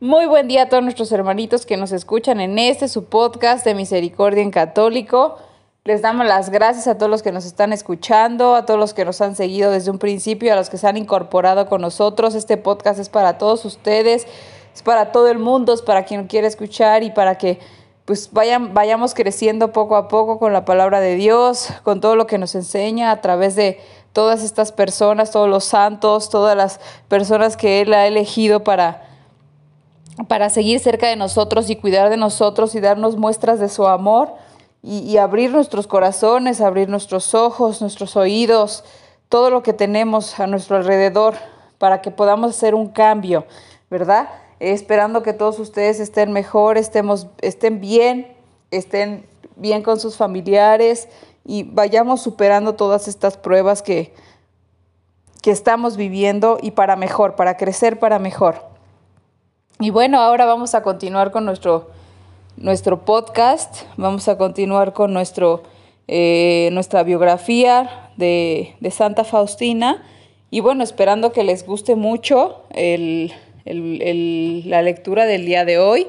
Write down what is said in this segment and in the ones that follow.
Muy buen día a todos nuestros hermanitos que nos escuchan en este su podcast de Misericordia en Católico. Les damos las gracias a todos los que nos están escuchando, a todos los que nos han seguido desde un principio, a los que se han incorporado con nosotros. Este podcast es para todos ustedes, es para todo el mundo, es para quien quiera escuchar y para que pues vayan, vayamos creciendo poco a poco con la palabra de Dios, con todo lo que nos enseña a través de todas estas personas, todos los santos, todas las personas que Él ha elegido para para seguir cerca de nosotros y cuidar de nosotros y darnos muestras de su amor y, abrir nuestros corazones, abrir nuestros ojos, nuestros oídos, todo lo que tenemos a nuestro alrededor para que podamos hacer un cambio, ¿verdad? esperando que todos ustedes estén mejor, estemos, estén bien, estén bien con sus familiares y vayamos superando todas estas pruebas que, que estamos viviendo y para mejor, para crecer para mejor. Y bueno, ahora vamos a continuar con nuestro, nuestro podcast, vamos a continuar con nuestro, eh, nuestra biografía de, Santa Faustina. Y bueno, esperando que les guste mucho la lectura del día de hoy.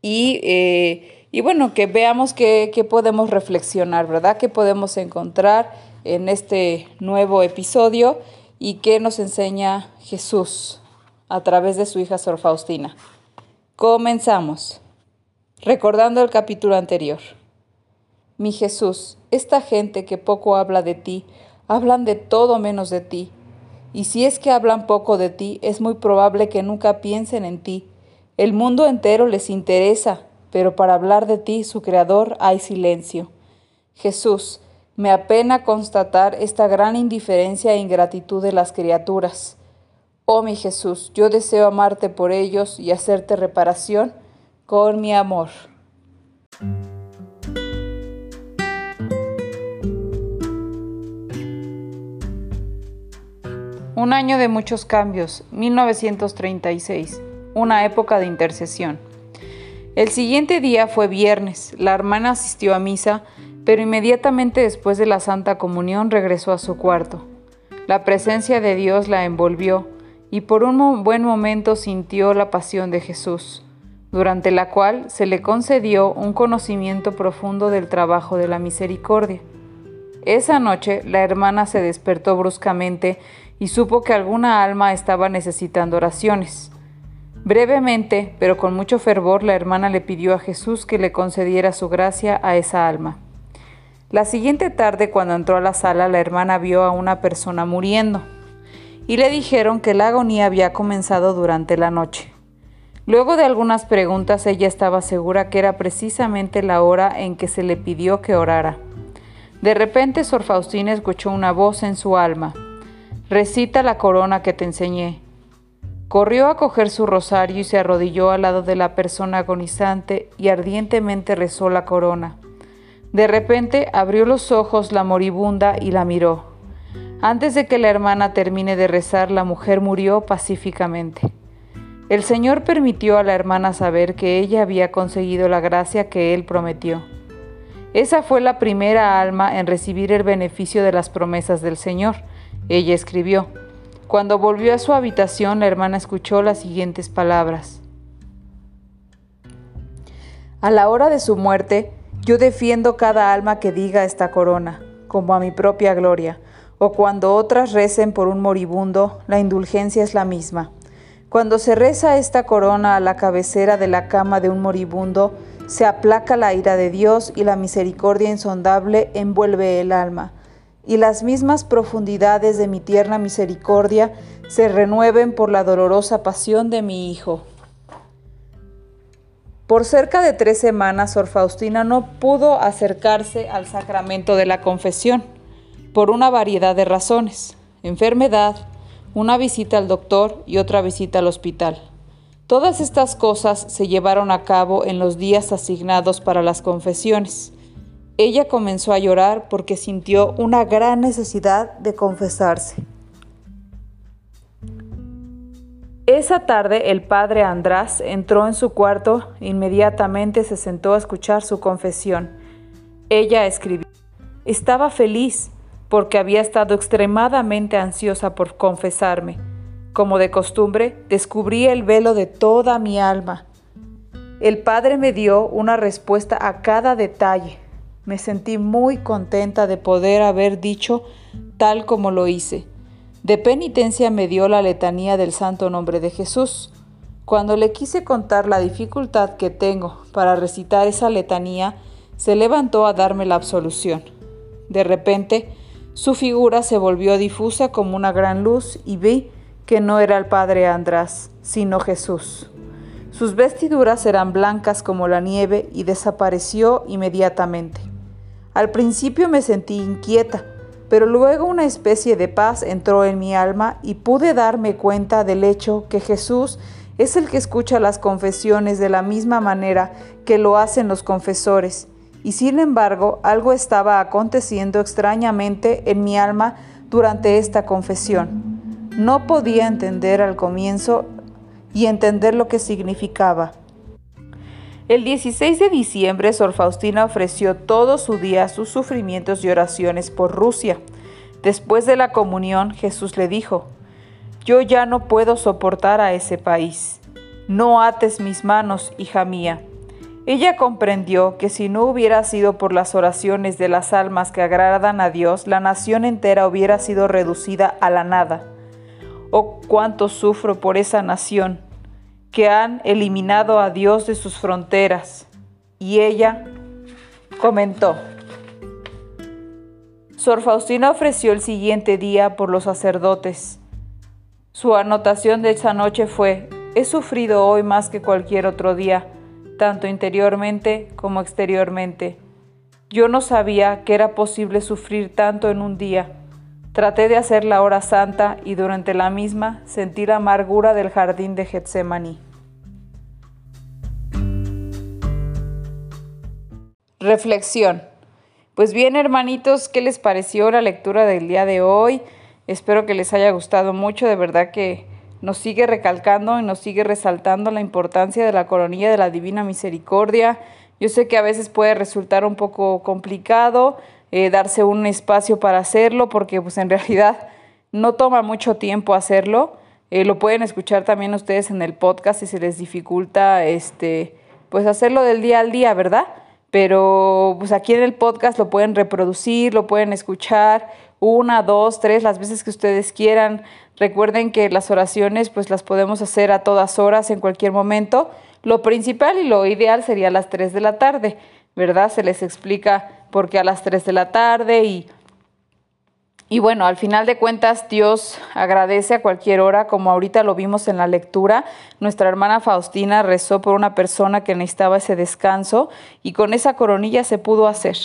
Y, eh, y bueno, que veamos qué, qué podemos reflexionar, ¿verdad? ¿Qué podemos encontrar en este nuevo episodio y qué nos enseña Jesús a través de su hija Sor Faustina. Comenzamos. Recordando el capítulo anterior. Mi Jesús, esta gente que poco habla de ti, hablan de todo menos de ti. Y si es que hablan poco de ti, es muy probable que nunca piensen en ti. El mundo entero les interesa, pero para hablar de ti, su Creador, hay silencio. Jesús, me apena constatar esta gran indiferencia e ingratitud de las criaturas. Oh mi Jesús, yo deseo amarte por ellos y hacerte reparación con mi amor. Un año de muchos cambios, 1936, una época de intercesión. El siguiente día fue viernes, la hermana asistió a misa, pero inmediatamente después de la Santa Comunión regresó a su cuarto. La presencia de Dios la envolvió, y por un buen momento sintió la pasión de Jesús, durante la cual se le concedió un conocimiento profundo del trabajo de la misericordia. Esa noche la hermana se despertó bruscamente y supo que alguna alma estaba necesitando oraciones. Brevemente, pero con mucho fervor, la hermana le pidió a Jesús que le concediera su gracia a esa alma. La siguiente tarde, cuando entró a la sala, la hermana vio a una persona muriendo y le dijeron que la agonía había comenzado durante la noche. Luego de algunas preguntas ella estaba segura que era precisamente la hora en que se le pidió que orara. De repente Sor Faustina escuchó una voz en su alma. Recita la corona que te enseñé. Corrió a coger su rosario y se arrodilló al lado de la persona agonizante y ardientemente rezó la corona. De repente abrió los ojos la moribunda y la miró. Antes de que la hermana termine de rezar, la mujer murió pacíficamente. El Señor permitió a la hermana saber que ella había conseguido la gracia que Él prometió. Esa fue la primera alma en recibir el beneficio de las promesas del Señor. Ella escribió. Cuando volvió a su habitación, la hermana escuchó las siguientes palabras. A la hora de su muerte, yo defiendo cada alma que diga esta corona, como a mi propia gloria o cuando otras recen por un moribundo, la indulgencia es la misma. Cuando se reza esta corona a la cabecera de la cama de un moribundo, se aplaca la ira de Dios y la misericordia insondable envuelve el alma, y las mismas profundidades de mi tierna misericordia se renueven por la dolorosa pasión de mi Hijo. Por cerca de tres semanas, Sor Faustina no pudo acercarse al sacramento de la confesión por una variedad de razones, enfermedad, una visita al doctor y otra visita al hospital. Todas estas cosas se llevaron a cabo en los días asignados para las confesiones. Ella comenzó a llorar porque sintió una gran necesidad de confesarse. Esa tarde el padre András entró en su cuarto inmediatamente se sentó a escuchar su confesión. Ella escribió, estaba feliz porque había estado extremadamente ansiosa por confesarme. Como de costumbre, descubrí el velo de toda mi alma. El padre me dio una respuesta a cada detalle. Me sentí muy contenta de poder haber dicho tal como lo hice. De penitencia me dio la letanía del santo nombre de Jesús. Cuando le quise contar la dificultad que tengo para recitar esa letanía, se levantó a darme la absolución. De repente, su figura se volvió difusa como una gran luz y vi que no era el padre András, sino Jesús. Sus vestiduras eran blancas como la nieve y desapareció inmediatamente. Al principio me sentí inquieta, pero luego una especie de paz entró en mi alma y pude darme cuenta del hecho que Jesús es el que escucha las confesiones de la misma manera que lo hacen los confesores. Y sin embargo, algo estaba aconteciendo extrañamente en mi alma durante esta confesión. No podía entender al comienzo y entender lo que significaba. El 16 de diciembre, Sor Faustina ofreció todo su día sus sufrimientos y oraciones por Rusia. Después de la comunión, Jesús le dijo, Yo ya no puedo soportar a ese país. No ates mis manos, hija mía. Ella comprendió que si no hubiera sido por las oraciones de las almas que agradan a Dios, la nación entera hubiera sido reducida a la nada. Oh, cuánto sufro por esa nación que han eliminado a Dios de sus fronteras. Y ella comentó, Sor Faustina ofreció el siguiente día por los sacerdotes. Su anotación de esa noche fue, he sufrido hoy más que cualquier otro día, tanto interiormente como exteriormente. Yo no sabía que era posible sufrir tanto en un día. Traté de hacer la hora santa y durante la misma sentí la amargura del jardín de Getsemaní. Reflexión. Pues bien, hermanitos, ¿qué les pareció la lectura del día de hoy? Espero que les haya gustado mucho, de verdad que nos sigue recalcando y nos sigue resaltando la importancia de la coronilla de la Divina Misericordia. Yo sé que a veces puede resultar un poco complicado, eh, darse un espacio para hacerlo, porque pues en realidad no toma mucho tiempo hacerlo. Eh, lo pueden escuchar también ustedes en el podcast si se les dificulta este, pues hacerlo del día al día, ¿verdad? Pero pues aquí en el podcast lo pueden reproducir, lo pueden escuchar una, dos, tres, las veces que ustedes quieran. Recuerden que las oraciones pues las podemos hacer a todas horas, en cualquier momento. Lo principal y lo ideal sería a las 3 de la tarde, ¿verdad? Se les explica porque a las 3 de la tarde y, y bueno, al final de cuentas Dios agradece a cualquier hora, como ahorita lo vimos en la lectura. Nuestra hermana Faustina rezó por una persona que necesitaba ese descanso y con esa coronilla se pudo hacer.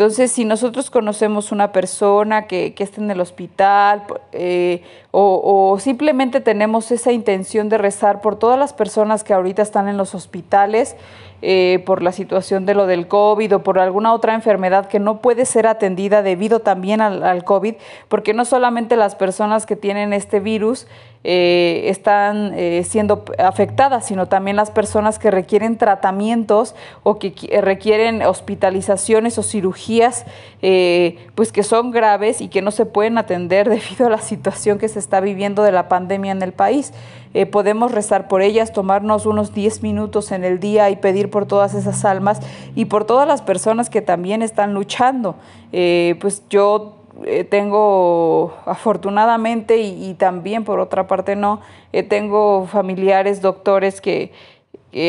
Entonces, si nosotros conocemos una persona que, que está en el hospital eh, o, o, simplemente tenemos esa intención de rezar por todas las personas que ahorita están en los hospitales, eh, por la situación de lo del COVID o por alguna otra enfermedad que no puede ser atendida debido también al, COVID, porque no solamente las personas que tienen este virus eh, están eh, siendo afectadas, sino también las personas que requieren tratamientos o que requieren hospitalizaciones o cirugías, eh, pues que son graves y que no se pueden atender debido a la situación que se está viviendo de la pandemia en el país. Eh, podemos rezar por ellas, tomarnos unos 10 minutos en el día y pedir por todas esas almas y por todas las personas que también están luchando. Eh, pues yo eh, tengo afortunadamente y, también por otra parte no, eh, tengo familiares doctores que,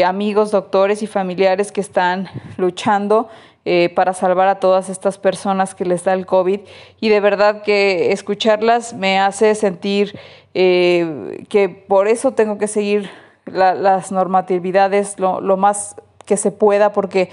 amigos doctores y familiares que están luchando para salvar a todas estas personas que les da el COVID y de verdad que escucharlas me hace sentir que por eso tengo que seguir las normatividades lo, más que se pueda porque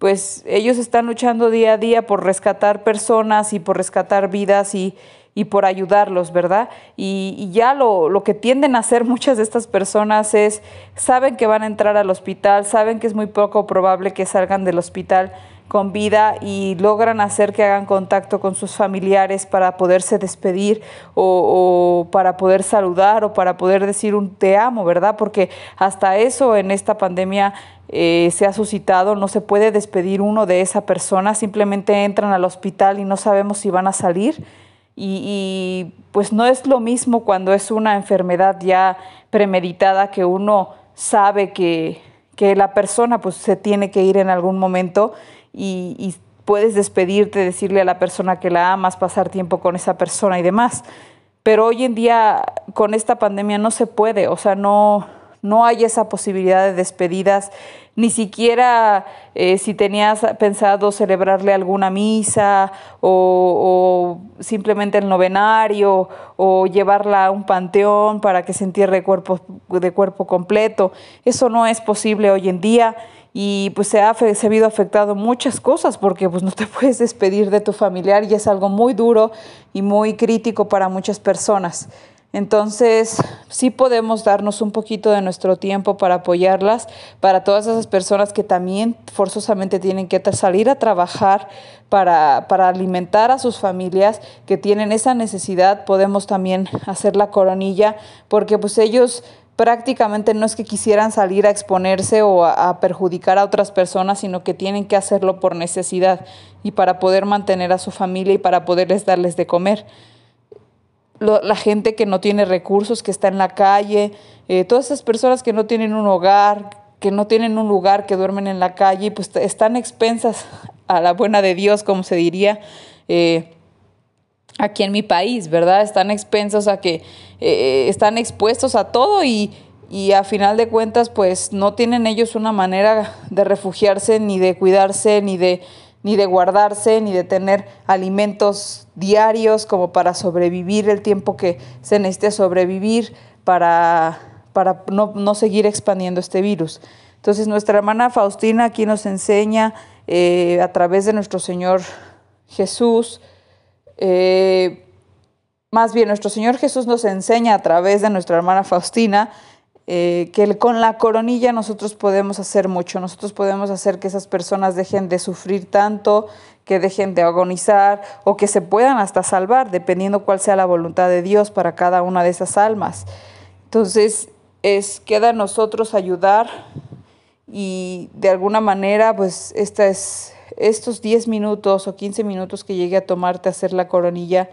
pues ellos están luchando día a día por rescatar personas y por rescatar vidas y, y por ayudarlos, ¿verdad? Y, ya lo, lo, que tienden a hacer muchas de estas personas es, saben que van a entrar al hospital, saben que es muy poco probable que salgan del hospital con vida y logran hacer que hagan contacto con sus familiares para poderse despedir o, para poder saludar o para poder decir un te amo, ¿verdad? Porque hasta eso en esta pandemia eh, se ha suscitado, no se puede despedir uno de esa persona, simplemente entran al hospital y no sabemos si van a salir. Y, pues no es lo mismo cuando es una enfermedad ya premeditada que uno sabe que, que la persona pues se tiene que ir en algún momento y, puedes despedirte, decirle a la persona que la amas, pasar tiempo con esa persona y demás. Pero hoy en día con esta pandemia no se puede, o sea, no, no hay esa posibilidad de despedidas, ni siquiera eh, si tenías pensado celebrarle alguna misa o, simplemente el novenario o llevarla a un panteón para que se entierre cuerpo, de cuerpo completo. Eso no es posible hoy en día y pues se ha, se ha habido afectado muchas cosas porque pues no te puedes despedir de tu familiar y es algo muy duro y muy crítico para muchas personas. Entonces, sí podemos darnos un poquito de nuestro tiempo para apoyarlas, para todas esas personas que también forzosamente tienen que salir a trabajar para, para, alimentar a sus familias, que tienen esa necesidad, podemos también hacer la coronilla, porque pues ellos prácticamente no es que quisieran salir a exponerse o a, perjudicar a otras personas, sino que tienen que hacerlo por necesidad y para poder mantener a su familia y para poderles darles de comer. la gente que no tiene recursos, que está en la calle, eh, todas esas personas que no tienen un hogar, que no tienen un lugar, que duermen en la calle, pues están expensas a la buena de Dios, como se diría. Eh, aquí en mi país, ¿verdad? Están expensos a que eh, están expuestos a todo y, y a final de cuentas pues no tienen ellos una manera de refugiarse ni de cuidarse ni de ni de guardarse ni de tener alimentos diarios como para sobrevivir el tiempo que se necesite sobrevivir para, para no, no seguir expandiendo este virus. Entonces nuestra hermana Faustina aquí nos enseña eh, a través de nuestro Señor Jesús eh, más bien, nuestro Señor Jesús nos enseña a través de nuestra hermana Faustina eh, que con la coronilla nosotros podemos hacer mucho, nosotros podemos hacer que esas personas dejen de sufrir tanto, que dejen de agonizar o que se puedan hasta salvar, dependiendo cuál sea la voluntad de Dios para cada una de esas almas. Entonces, es, queda a nosotros ayudar y de alguna manera, pues esta es estos 10 minutos o 15 minutos que llegue a tomarte hacer la coronilla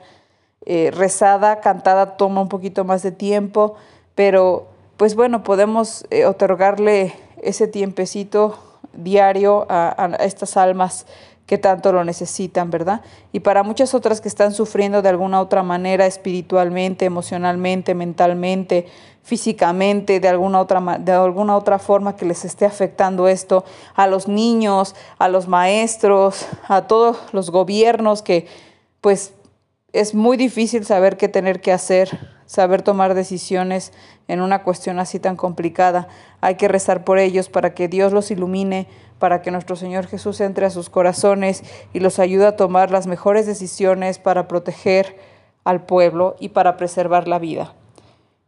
eh, rezada, cantada, toma un poquito más de tiempo, pero pues bueno, podemos eh, otorgarle ese tiempecito diario a, estas almas que tanto lo necesitan, ¿verdad? Y para muchas otras que están sufriendo de alguna otra manera, espiritualmente, emocionalmente, mentalmente, físicamente, de alguna otra, de alguna otra forma que les esté afectando esto, a los niños, a los maestros, a todos los gobiernos que pues es muy difícil saber qué tener que hacer, saber tomar decisiones en una cuestión así tan complicada. Hay que rezar por ellos para que Dios los ilumine, para que nuestro Señor Jesús entre a sus corazones y los ayude a tomar las mejores decisiones para proteger al pueblo y para preservar la vida.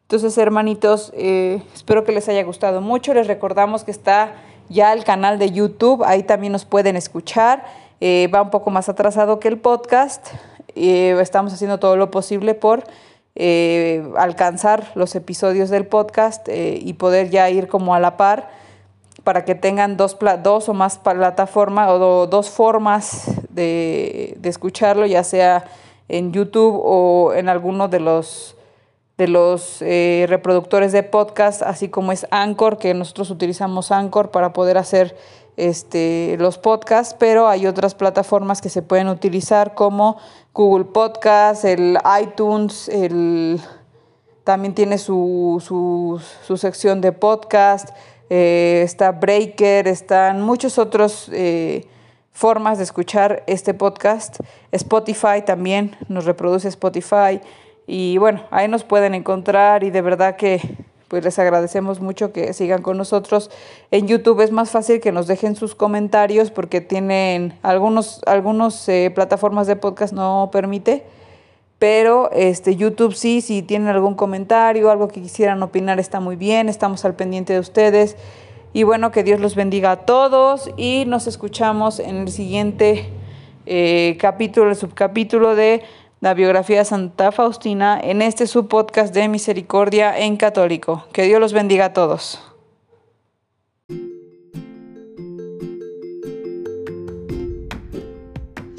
Entonces, hermanitos, eh, espero que les haya gustado mucho. Les recordamos que está ya el canal de YouTube, ahí también nos pueden escuchar. Eh, va un poco más atrasado que el podcast. Eh, estamos haciendo todo lo posible por alcanzar los episodios del podcast y poder ya ir como a la par para que tengan dos, dos o más plataformas o dos formas de, de escucharlo, ya sea en YouTube o en alguno de los de los eh, reproductores de podcast, así como es Anchor, que nosotros utilizamos Anchor para poder hacer este, los podcasts, pero hay otras plataformas que se pueden utilizar como Google Podcast, el iTunes, el, también tiene su, su, sección de podcast, eh, está Breaker, están muchos otros eh, formas de escuchar este podcast. Spotify también nos reproduce Spotify. Y bueno, ahí nos pueden encontrar y de verdad que pues les agradecemos mucho que sigan con nosotros. En YouTube es más fácil que nos dejen sus comentarios porque tienen algunos, algunos eh, plataformas de podcast no permite, pero este YouTube sí, si tienen algún comentario, algo que quisieran opinar, está muy bien, estamos al pendiente de ustedes. Y bueno, que Dios los bendiga a todos y nos escuchamos en el siguiente eh, capítulo, el subcapítulo de la biografía de Santa Faustina en este subpodcast de Misericordia en Católico. Que Dios los bendiga a todos.